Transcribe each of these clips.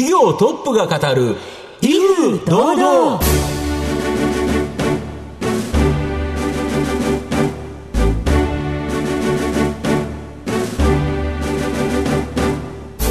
企業トップが語る威風堂々。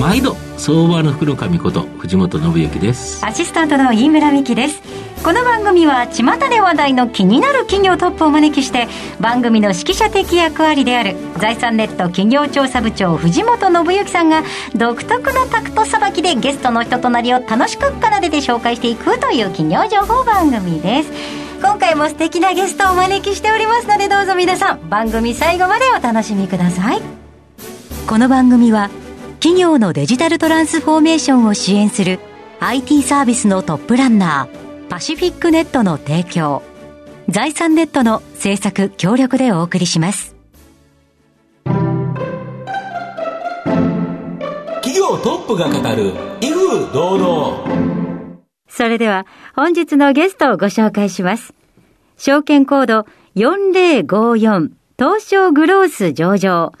毎度相場の福の神こと藤本信之です。アシスタントの飯村美希ですこの番組は巷で話題の気になる企業トップをお招きして番組の指揮者的役割である財産ネット企業調査部長藤本信之さんが独特のタクトさばきでゲストの人となりを楽しく奏でて紹介していくという企業情報番組です。今回も素敵なゲストをお招きしておりますのでどうぞ皆さん番組最後までお楽しみください。この番組は企業のデジタルトランスフォーメーションを支援する IT サービスのトップランナーパシフィックネットの提供。財産ネットの制作協力でお送りします。企業トップが語る威風堂々。それでは本日のゲストをご紹介します。証券コード4054東証グロース上場。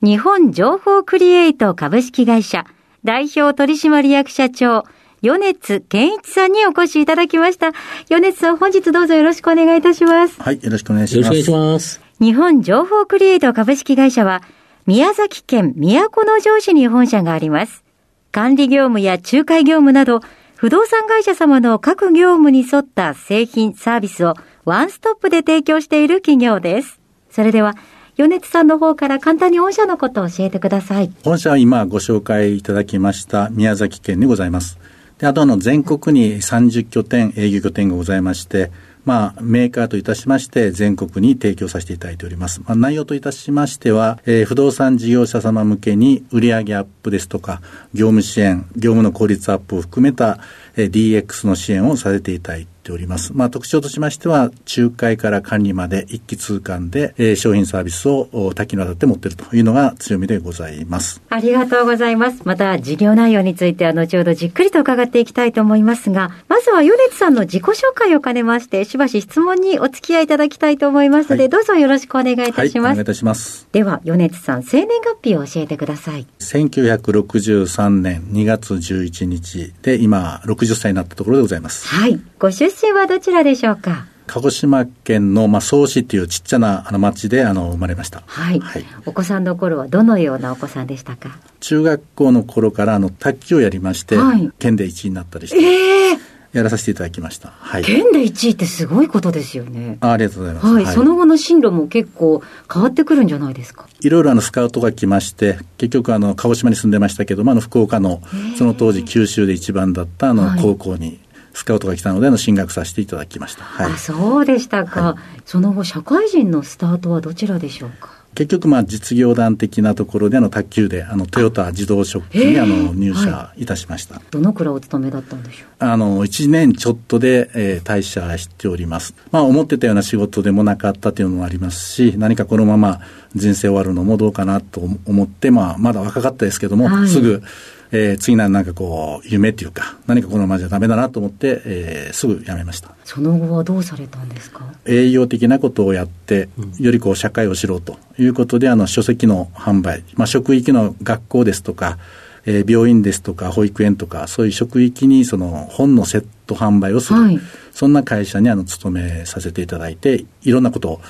日本情報クリエイト株式会社代表取締役社長米津健一さんにお越しいただきました。米津さん、本日どうぞよろしくお願いいたします。はい、よろしくお願いします。よろしくお願いします。日本情報クリエイト株式会社は、宮崎県都城市に本社があります。管理業務や仲介業務など、不動産会社様の各業務に沿った製品、サービスをワンストップで提供している企業です。それでは、米津さんの方から簡単に御社のことを教えてください。御社は今ご紹介いただきました宮崎県にございます。で、あとあの全国に30拠点、営業拠点がございまして、まあ、メーカーといたしまして、全国に提供させていただいております。まあ、内容といたしましては、えー、不動産事業者様向けに売上アップですとか、業務支援、業務の効率アップを含めた、DX の支援をさせていただいてております。まあ、特徴としましては、仲介から管理まで一気通貫で、えー、商品サービスを多岐にわたって持っているというのが強みでございます。ありがとうございます。また、事業内容については後ほどじっくりと伺っていきたいと思いますが、まずは米津さんの自己紹介を兼ねまして、しばし質問にお付き合いいただきたいと思いますので、はい、どうぞよろしくお願いいたします。はい、お願いいたします。では、米津さん、生年月日を教えてください。1963年2月11日で、今、60歳になったところでございます。はい。ご出身はどちらでしょうか？鹿児島県の、まあ、総市っていうちっちゃなあの町であの生まれました、はい、はい、お子さんの頃はどのようなお子さんでしたか？中学校の頃からあの卓球をやりまして、はい、県で1位になったりして、えー、やらさせていただきました。はい。県で1位ってすごいことですよね。あありがとうございます。はい。はい、その後の進路も結構変わってくるんじゃないですか？いろいろあのスカウトが来まして、結局あの鹿児島に住んでましたけども、あの福岡のその当時九州で一番だったあの高校にスカウトが来たのでの進学させていただきました。はい、あそうでしたか、はい、その後、社会人のスタートはどちらでしょうか？結局、まあ、実業団的なところでの卓球で、あの、トヨタ自動食器に、あの、入社い。たしました、はい、どのくらいお勤めだったんでしょう？あの、1年ちょっとで、えー、退社しております。まあ、思ってたような仕事でもなかったというのもありますし、何かこのまま人生終わるのもどうかなと思って、まあ、まだ若かったですけども、はい、すぐ、えー、次ななんかこう、夢っていうか、何かこのままじゃダメだなと思って、えー、すぐ辞めました。その後はどうされたんですか？営業的なことをやって、よりこう、社会を知ろうということで、あの、書籍の販売、まあ、職域の学校ですとか、えー、病院ですとか、保育園とか、そういう職域にその本のセット販売をする、はい、そんな会社にあの勤めさせていただいて、いろんなことを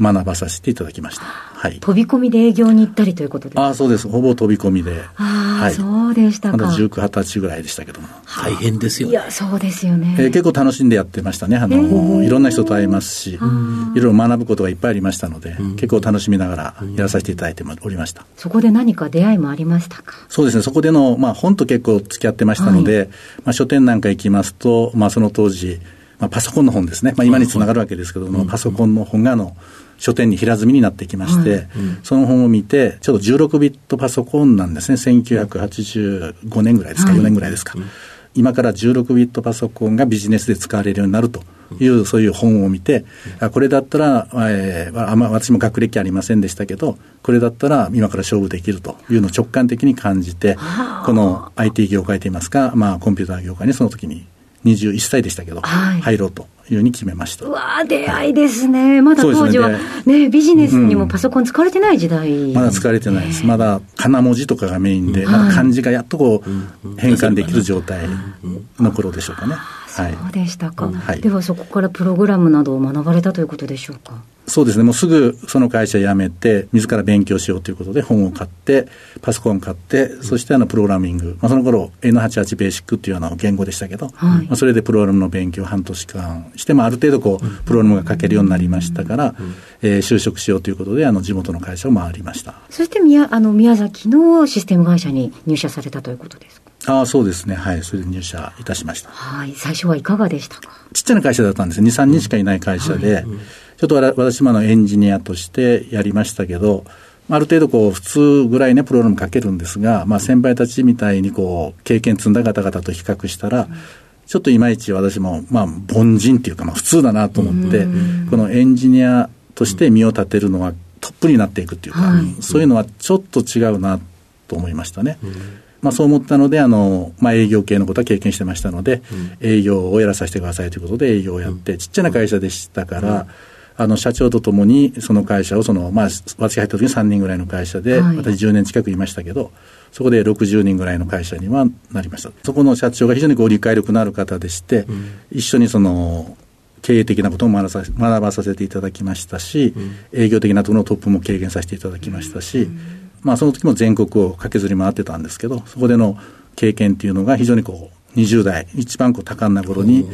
学ばさせていただきました。はい。飛び込みで営業に行ったりということですか？あそうです。ほぼ飛び込みで。ああ、はい、そうでしたか。まだ19、20歳ぐらいでしたけども。大変ですよ、ね、いや、そうですよね。えー、結構楽しんでやってましたね。あの、いろんな人と会えますし、いろいろ学ぶことがいっぱいありましたので、結構楽しみながらやらさせていただいておりました。そこで何か出会いもありましたか？そうですね。そこでの、まあ本と結構付き合ってましたので、はい、まあ書店なんか行きますと、まあその当時、まあ、パソコンの本ですね、まあ、今につながるわけですけども、パソコンの本があの書店に平積みになってきまして、はい。その本を見て、ちょうど16ビットパソコンなんですね、1985年ぐらいですか、4年ぐらいですか。今から16ビットパソコンがビジネスで使われるようになるという、そういう本を見て、あこれだったら、えー、あま私も学歴ありませんでしたけど、これだったら今から勝負できるというのを直感的に感じて、この IT 業界といいますか、まあ、コンピューター業界にその時に21歳でしたけど、はい入ろうというふうに決めましたう。わー出会いですね。まだ当時はそうですね、ビジネスにもパソコン使われてない時代。まだ使われてないです。まだ、かな文字とかがメインで、はいまだ漢字がやっとこう、変換できる状態の頃でしょうかね。はい。そうでしたか、はいではそこからプログラムなどを学ばれたということでしょうか。そうですね。もうすぐその会社辞めて、自ら勉強しようということで本を買って、パソコン買って、そしてあの、プログラミング。まあ、その頃、N88 ベーシックっていうあの言語でしたけど、はいまあ、それでプログラムの勉強を半年間して、まあ、ある程度こう、プログラムが書けるようになりましたから、えー就職しようということで、あの、地元の会社を回りました。そして宮あの宮崎のシステム会社に入社されたということですか？ああ、そうですね。はい。それで入社いたしました。はい、最初はいかがでしたか？ちっちゃな会社だったんです2、3人しかいない会社で、ちょっと私もあのエンジニアとしてやりましたけど、まあある程度こう普通ぐらいね、プログラム書けるんですが、まあ先輩たちみたいにこう、経験積んだ方々と比較したら、ちょっといまいち私も、まあ凡人っていうか、まあ普通だなと思って、このエンジニアとして身を立てるのはトップになっていくっていうか、はい。そういうのはちょっと違うなと思いましたね。まあ、そう思ったので、あの、まあ、営業系のことは経験してましたので、営業をやらさせてくださいということで営業をやって、ちっちゃな会社でしたから、あの、社長とともにその会社を、その、まあ、私が入った時に3人ぐらいの会社で、はい。私10年近くいましたけど、そこで60人ぐらいの会社にはなりました。そこの社長が非常にこう理解力のある方でして、一緒にその、経営的なことも学ばさせていただきましたし、営業的なところのトップも経験させていただきましたし、まあその時も全国を駆けずり回ってたんですけど、そこでの経験っていうのが非常にこう、20代、一番こう多感な頃に、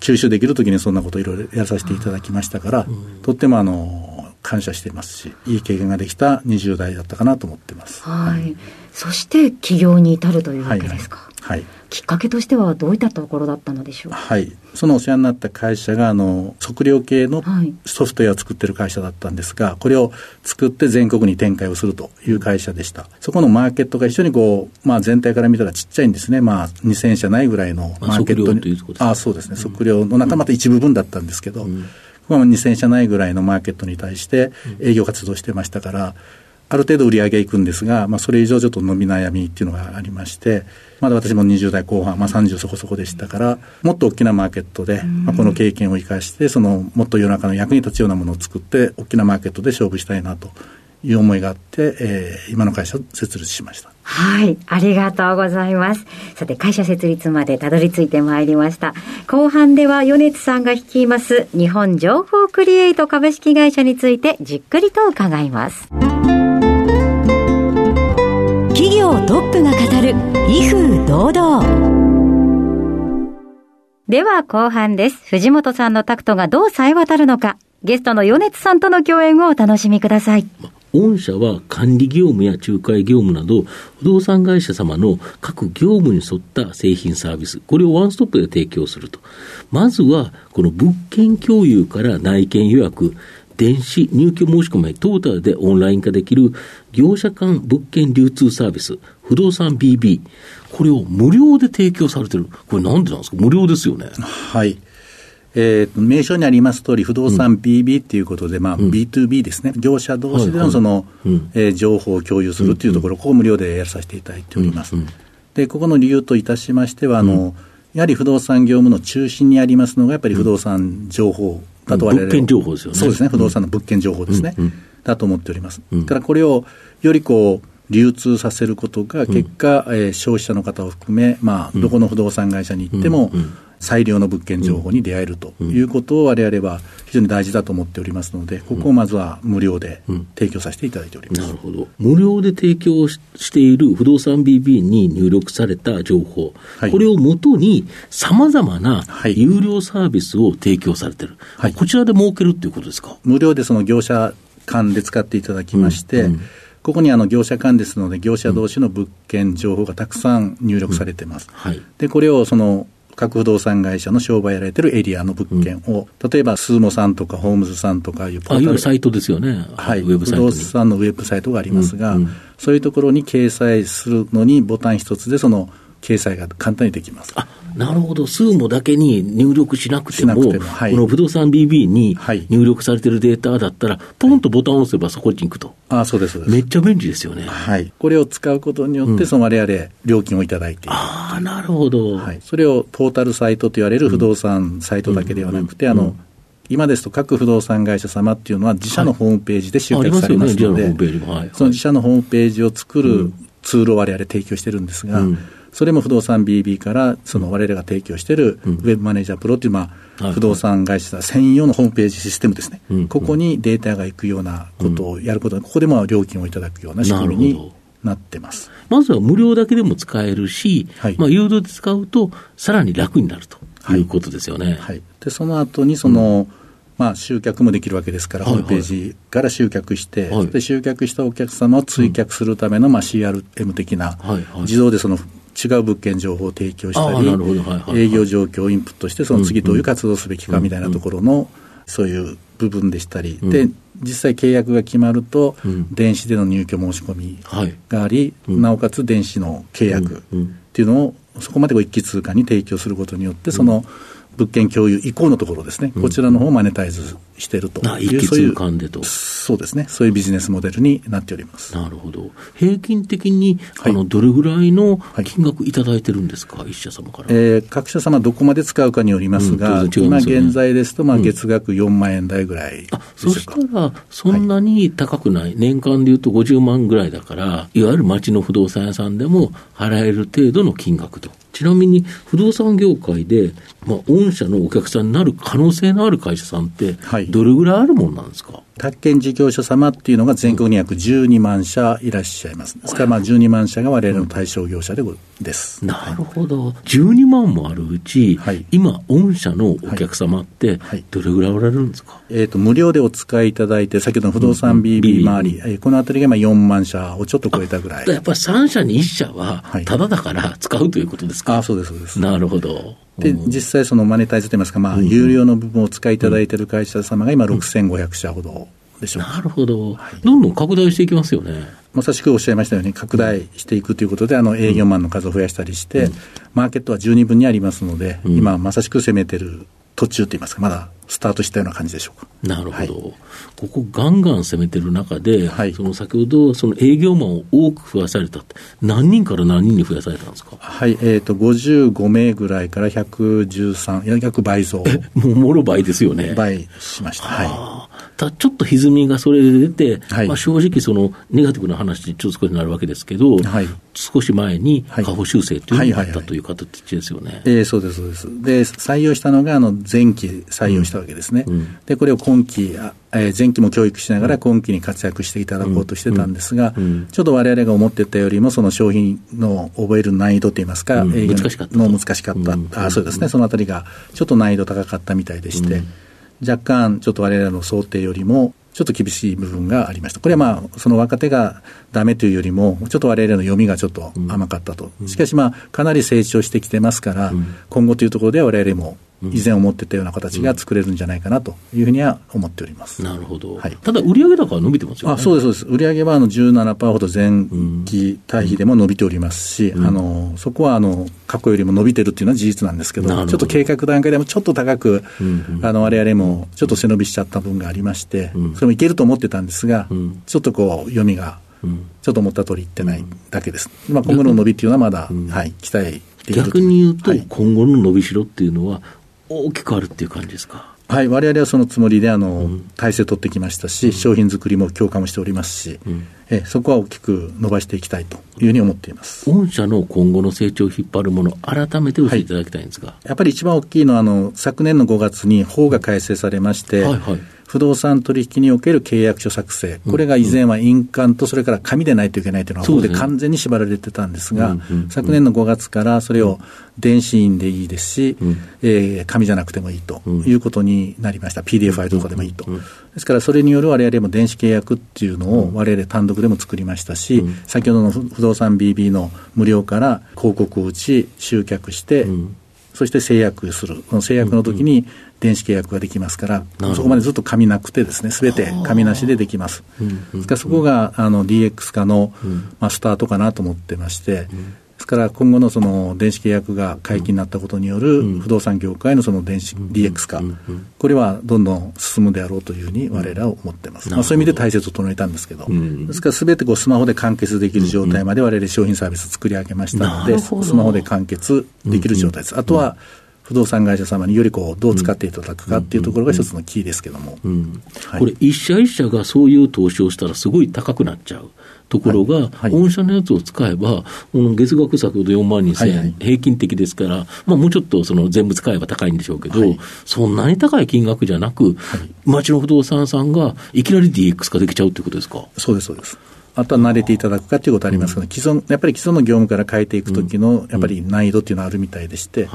吸収できる時にそんなことをいろいろやらさせていただきましたから、とってもあの、感謝していますし、いい経験ができた20代だったかなと思ってます。はい。そして起業に至るというわけですか。はい。きっかけとしてはどういったところだったのでしょうか。はい。そのお世話になった会社が、あの、測量系のはいソフトウェアを作ってる会社だったんですが、これを作って全国に展開をするという会社でした。そこのマーケットが非常にこう、まあ全体から見たらちっちゃいんですね。まあ2000社ないぐらいのマーケット測量に。ということですかあそうですね。測量の中また一部分だったんですけど、まあ2000社ないぐらいのマーケットに対して営業活動してましたから、ある程度売り上げいくんですが、まあ、それ以上ちょっと伸び悩みっていうのがありまして、まだ私も20代後半、まあ、30そこそこでしたから、もっと大きなマーケットで、まあ、この経験を生かして、そのもっと世の中の役に立つようなものを作って、大きなマーケットで勝負したいなという思いがあって、えー今の会社を設立しました。はい。ありがとうございます。さて、会社設立までたどり着いてまいりました。後半では、米津さんが率います、日本情報クリエイト株式会社についてじっくりと伺います。企業トップが語る、威風堂々。では後半です。藤本さんのタクトがどう冴え渡るのか、ゲストの米津さんとの共演をお楽しみください。御社は管理業務や仲介業務など、不動産会社様の各業務に沿った製品サービス、これをワンストップで提供すると。まずは、この物件共有から内見予約、電子入居申し込み、トータルでオンライン化できる業者間物件流通サービス、不動産 BB、これを無料で提供されてる。これなんでなんですか？無料ですよね。はい。えーと名称にあります通り、不動産 BB っていうことで、まあ、B2B ですね、業者同士でのその、えー情報を共有するっていうところ、ここを無料でやらさせていただいております。で、ここの理由といたしましては、あの、やはり不動産業務の中心にありますのが、やっぱり不動産情報だと我々物件情報ですよね。そうですね、不動産の物件情報ですね、だと思っております。だからこれをよりこう、流通させることが、結果、えー消費者の方を含め、まあ、どこの不動産会社に行っても、最良の物件情報に出会えるということを我々は非常に大事だと思っておりますので、ここをまずは無料で提供させていただいております。なるほど。無料で提供ししている不動産 BB に入力された情報、はい。これをもとに様々なはい。有料サービスを提供されてる。はい。こちらで儲けるっていうことですか？無料でその業者間で使っていただきまして、ここにあの業者間ですので、業者同士の物件情報がたくさん入力されてます。はい。で、これをその各不動産会社の商売やられてるエリアの物件を、例えばスーモさんとかホームズさんとかいうポあ、いわータルゆるサイトですよね。はい、ウェブサイトに。不動産のウェブサイトがありますが、うんうんそういうところに掲載するのにボタン一つでその掲載が簡単にできます。あなるほど、スーモだけに入力しなくても、てもはいこの不動産 BB にはい入力されてるデータだったら、ポンとボタンを押せばそこに行くと。あそうです、そうです。めっちゃ便利ですよね。はい。これを使うことによって、その我々、料金をいただいている。ああ、なるほど。はい。それをポータルサイトと言われる不動産サイトだけではなくて、あの、今ですと各不動産会社様っていうのは自社のホームページで集客されますのでその自社のホームページを作るツールを我々提供してるんですが、うんそれも不動産 BB から、その我々が提供しているウェブマネージャープロっていう、まあ、はい不動産会社専用のホームページシステムですね。うん。ここにデータが行くようなことをやることで、ここでも料金をいただくような仕組みになってます。まずは無料だけでも使えるし、はい。まあ、有料で使うと、さらに楽になるとい。うことですよね。はい、でその後にその、まあ、集客もできるわけですから、はいはい。ホームページから集客して、はい。で集客したお客様を追客するための、まあ、CRM 的な、はいはい。自動でその違う物件情報を提供したり、営業状況をインプットして、その次どういう活動すべきかみたいなところの、そういう部分でしたり、で実際契約が決まると、うん。電子での入居申し込みはい。があり、うん。なおかつ電子の契約うんうん。っていうのを、そこまでこう一気通貨に提供することによって、その物件共有以降のところですね、こちらの方をマネタイズしているとあいう、そういう。そうですね、そういうビジネスモデルになっております。なるほど。平均的に、はいあの、どれぐらいのい金額いただいてるんですか、一社様から。えー各社様どこまで使うかによりますが、うんすよね現在ですと、まあ、月額4万円台ぐらいであ、そししょうか。たら、そんなに高くない、年間でいうと50万ぐらいだから、いわゆる町の不動産屋さんでも払える程度の金額と。ちなみに、不動産業界で、まあ、御社のお客さんになる可能性のある会社さんってはい、どれぐらいあるもんなんですか、宅建事業者様っていうのが全国に約12万社いらっしゃいます。ですから、まあ、12万社が我々の対象業者でごです。なるほど。12万もあるうち、はい。今、御社のお客様ってはい、どれぐらいおられるんですか、えー、と無料でお使いいただいて、先ほどの不動産 BB 周り、えーこのあたりがまあ4万社をちょっと超えたぐらい。やっぱり3社に1社はは、い。ただだから使うということですか、あそうです、そうです。なるほど。で、うん。実際そのマネタイズといいますか、まあ、有料の部分をお使いいただいている会社様が今6500社ほどでしょう。か。なるほど、どんどん拡大していきますよね。まさしくおっしゃいましたように、拡大していくということで、あの営業マンの数を増やしたりして、マーケットは十二分にありますので、今まさしく攻めてる途中といいますか、まだスタートしたような感じでしょうか。なるほど、はい。ここガンガン攻めてる中で、はい。その先ほど、その営業マンを多く増やされたって、何人から何人に増やされたんですか？はい、えっ、と、55名ぐらいから113、いや約倍増、もうもろ倍ですよね。倍しました。はただちょっと歪みがそれで出て、はい。まあ、正直、そのネガティブな話にちょっと少しなるわけですけど、はい。少し前にはい。下方修正というのがあっはいはいはいたという形ですよね。えーそうです、そうです。で、採用したのが、あの、前期採用したわけですね。うん。で、これを今期、あえー前期も教育しながら今期に活躍していただこうとしてたんですが、うん。うん。ちょっと我々が思ってたよりも、その商品の覚える難易度といいますか、うん。難しかった難しかった。うん。あそうですね、そのあたりが、ちょっと難易度高かったみたいでして、若干、ちょっと我々の想定よりも、ちょっと厳しい部分がありました。これはまあ、その若手がダメというよりも、ちょっと我々の読みがちょっと甘かったと。しかしまあ、かなり成長してきてますから、今後というところでは我々も以前思ってたような形が作れるんじゃないかなというふうには思っております。なるほど。はい。ただ、売上高は伸びてますよね。あそうです、そうです。売上はあの17%ほど前期対比でも伸びておりますし、あのそこはあの過去よりも伸びてるっていうのは事実なんですけど、ど。ちょっと計画段階でもちょっと高く、うんあの我々もちょっと背伸びしちゃった分がありまして、うん。それもいけると思ってたんですが、ん。ちょっとこう、読みがうん。ちょっと思った通りいってないだけです。まあ、今後の伸びっていうのはまだ、はい、期待逆に言うと、はい。今後の伸びしろっていうのは、大きくあるっていう感じですか？はい、我々はそのつもりで、あの、体制取ってきましたし、商品作りも強化もしておりますし、えそこは大きく伸ばしていきたいというふうに思っています。御社の今後の成長を引っ張るもの、改めて教えていただきたいんですが。やっぱり一番大きいのは、あの、昨年の5月に法が改正されまして、はいはい不動産取引における契約書作成、これが以前は印鑑とそれから紙でないといけないというのは、法そうで完全に縛られてたんですが、昨年の5月からそれを電子印でいいですし、ん。えー紙じゃなくてもいいとうん。いうことになりました、PDF ファイルとかでもいいと。ですから、それによる我々も電子契約っていうのを我々単独でも作りましたし、うん。先ほどの不不動産 BB の無料から広告を打ち、集客して、うん。そして制約する、この制約の時に電子契約ができますから、そこまでずっと紙なくてですね、すべて紙なしでできます。うんうんですからそこがあの DX 化の、ん。まあ、スタートかなと思ってまして、ですから今後のその電子契約が解禁になったことによる不動産業界のその電子 DX 化、これはどんどん進むであろうというふうに我々は思ってます。まあ、そういう意味で体制を整えたんですけど、ですからすべてこうスマホで完結できる状態まで我々商品サービスを作り上げましたので、スマホで完結できる状態です。あとは、不動産会社様によりこうどう使っていただくかっていうところが一つのキーですけども、これ、一社一社がそういう投資をしたら、すごい高くなっちゃう。ところが、はい。御社のやつを使えば、この月額先ほど4万2000円、はいはい、平均的ですから、まあ、もうちょっとその全部使えば高いんでしょうけど、はい、そんなに高い金額じゃなく、はい、町の不動産さんがいきなり DX 化できちゃうということですか？そうです、そうです。あとは慣れていただくかということありますけど、既存、やっぱり既存の業務から変えていくときの、やっぱり難易度っていうのはあるみたいでして、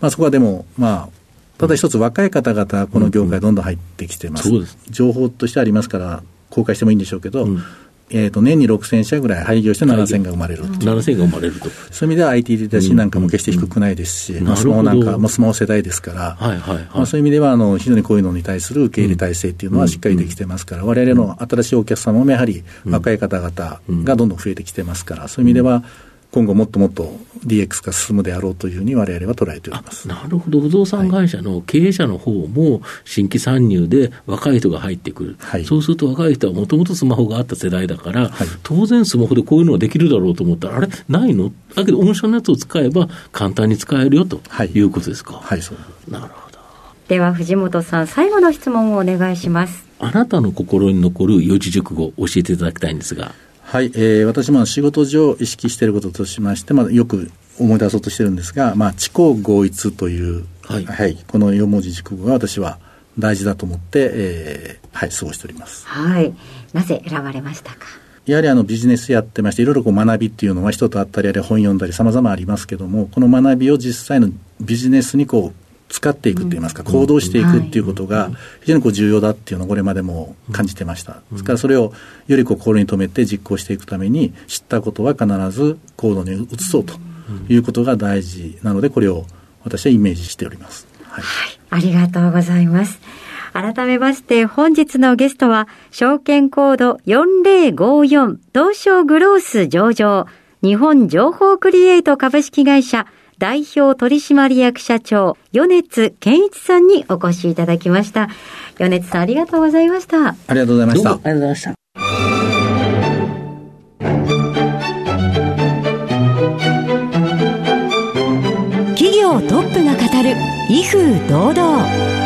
まあそこはでも、まあ、ただ一つ若い方々、この業界どんどん入ってきてます。情報としてありますから、公開してもいいんでしょうけど、うんえー、と年に6000社ぐらい廃業して7000が生まれると7000が生まれると。そういう意味では IT リテラシーなんかも決して低くないですし、うん。うん、スマホなんかもスマホ世代ですから、はいはいはい。まあ、そういう意味ではあの非常にこういうのに対する受け入れ体制っていうのはしっかりできてますから、われわれの新しいお客様もやはり若い方々がどんどん増えてきてますから、そういう意味では、今後もっともっと DX 化進むであろうというふうにわれわれは捉えておりますなるほど、不動産会社の経営者の方も新規参入で若い人が入ってくる、はい、そうすると若い人はもともとスマホがあった世代だから、はい、当然スマホでこういうのができるだろうと思ったら、あれ、ないの？だけど、御社のやつを使えば簡単に使えるよということですか？はい、はい、そうなるほど。では藤本さん、最後の質問をお願いします。あなたの心に残る四字熟語、教えていただきたいんですが。はい、えー、私も仕事上意識していることとしまして、まあ、よく思い出そうとしてるんですが、まあ、知行合一という、はい、はい、この四文字熟語が私は大事だと思って、えー、はい、過ごしております。はい。なぜ選ばれましたか？やはりあのビジネスやってまして、いろいろこう学びっていうのは人と会ったり、あるいは本読んだり様々ありますけども、この学びを実際のビジネスにこう使っていくっていいますか、行動していくっていうことが非常にこう重要だっていうのをこれまでも感じてました。ですからそれをよりこう心に留めて実行していくために知ったことは必ず行動に移そうということが大事なので、これを私はイメージしております。はい、はい、ありがとうございます。改めまして本日のゲストは証券コード4054東証グロース上場日本情報クリエイト株式会社代表取締役社長、米津健一さんにお越しいただきました。米津さん、ありがとうございました。ありがとうございました。ありがとうございました。企業トップが語る、威風堂々。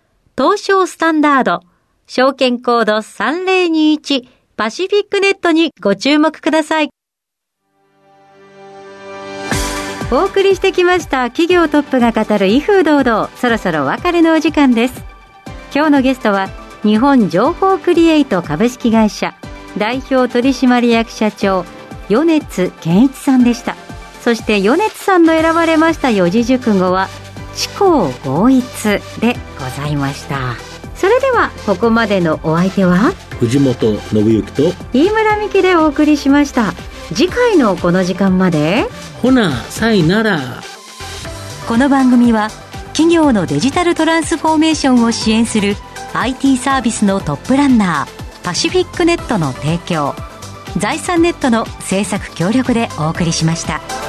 東証スタンダード、証券コード3021パシフィックネットにご注目ください。お送りしてきました企業トップが語る威風堂々、そろそろお別れのお時間です。今日のゲストは日本情報クリエイト株式会社代表取締役社長米津健一さんでした。そして米津さんの選ばれました四字熟語は知行合一でございました。それではここまでのお相手は藤本信之と飯村美希でお送りしました。次回のこの時間までほなさいなら。この番組は企業のデジタルトランスフォーメーションを支援する IT サービスのトップランナーパシフィックネットの提供財産ネットの制作協力でお送りしました。